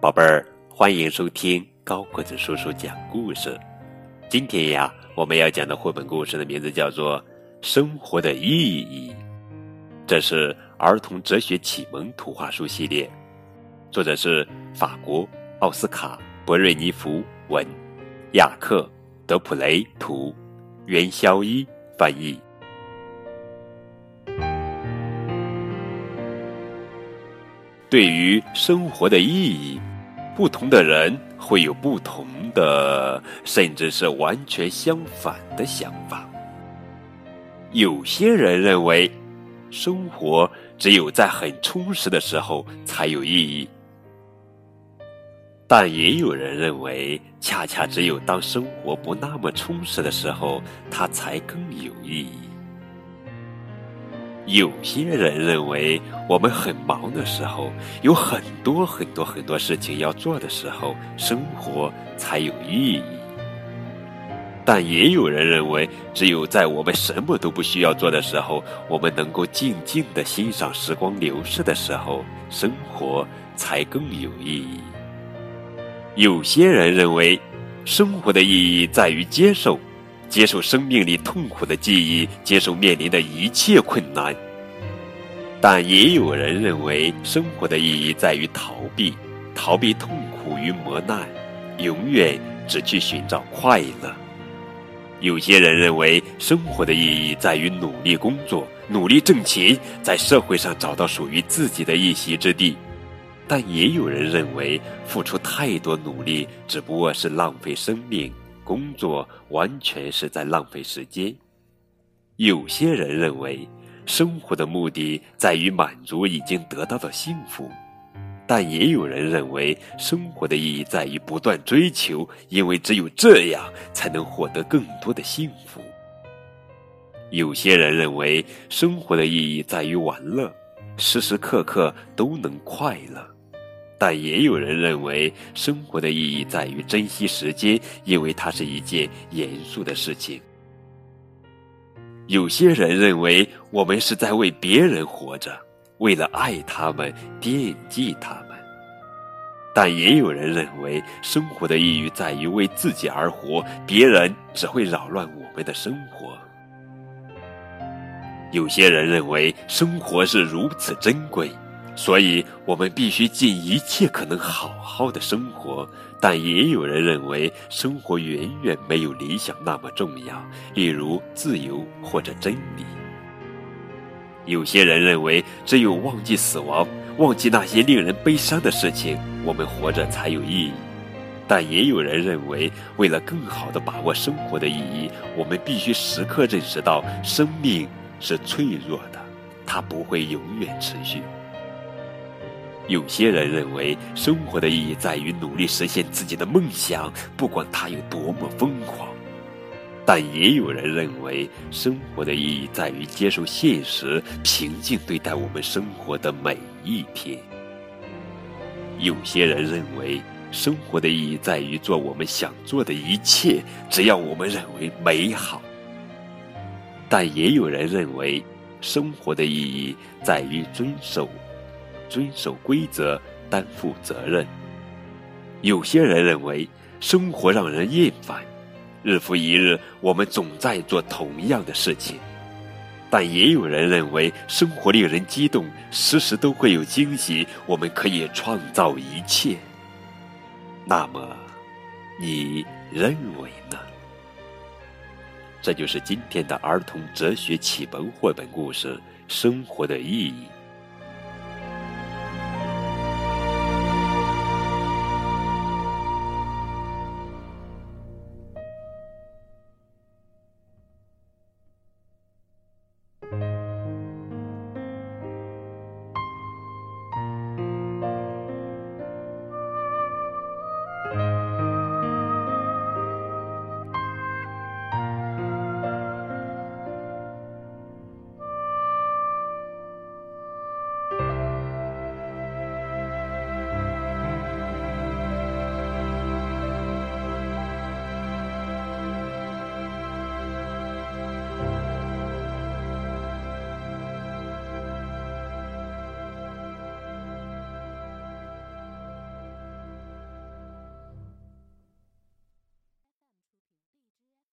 宝贝儿，欢迎收听高个子叔叔讲故事。今天呀，我们要讲的绘本故事的名字叫做《生活的意义》，这是儿童哲学启蒙图画书系列，作者是法国奥斯卡·博瑞尼福文，雅克·德普雷图，袁肖一翻译。对于生活的意义。不同的人会有不同的，甚至是完全相反的想法。有些人认为，生活只有在很充实的时候才有意义，但也有人认为，恰恰只有当生活不那么充实的时候，它才更有意义。有些人认为，我们很忙的时候，有很多很多很多事情要做的时候，生活才有意义。但也有人认为，只有在我们什么都不需要做的时候，我们能够静静的欣赏时光流逝的时候，生活才更有意义。有些人认为，生活的意义在于接受。接受生命里痛苦的记忆，接受面临的一切困难。但也有人认为，生活的意义在于逃避，逃避痛苦与磨难，永远只去寻找快乐。有些人认为，生活的意义在于努力工作，努力挣钱，在社会上找到属于自己的一席之地。但也有人认为，付出太多努力只不过是浪费生命。工作完全是在浪费时间。有些人认为，生活的目的在于满足已经得到的幸福，但也有人认为，生活的意义在于不断追求，因为只有这样才能获得更多的幸福。有些人认为，生活的意义在于玩乐，时时刻刻都能快乐。但也有人认为，生活的意义在于珍惜时间，因为它是一件严肃的事情。有些人认为，我们是在为别人活着，为了爱他们、惦记他们。但也有人认为，生活的意义在于为自己而活，别人只会扰乱我们的生活。有些人认为，生活是如此珍贵。所以，我们必须尽一切可能好好的生活。但也有人认为，生活远远没有理想那么重要，例如自由或者真理。有些人认为，只有忘记死亡，忘记那些令人悲伤的事情，我们活着才有意义。但也有人认为，为了更好的把握生活的意义，我们必须时刻认识到，生命是脆弱的，它不会永远持续。有些人认为，生活的意义在于努力实现自己的梦想，不管它有多么疯狂；但也有人认为，生活的意义在于接受现实，平静对待我们生活的每一天。有些人认为，生活的意义在于做我们想做的一切，只要我们认为美好；但也有人认为，生活的意义在于遵守。遵守规则，担负责任。有些人认为生活让人厌烦，日复一日，我们总在做同样的事情。但也有人认为生活令人激动，时时都会有惊喜，我们可以创造一切。那么，你认为呢？这就是今天的儿童哲学启蒙绘本故事《生活的意义》。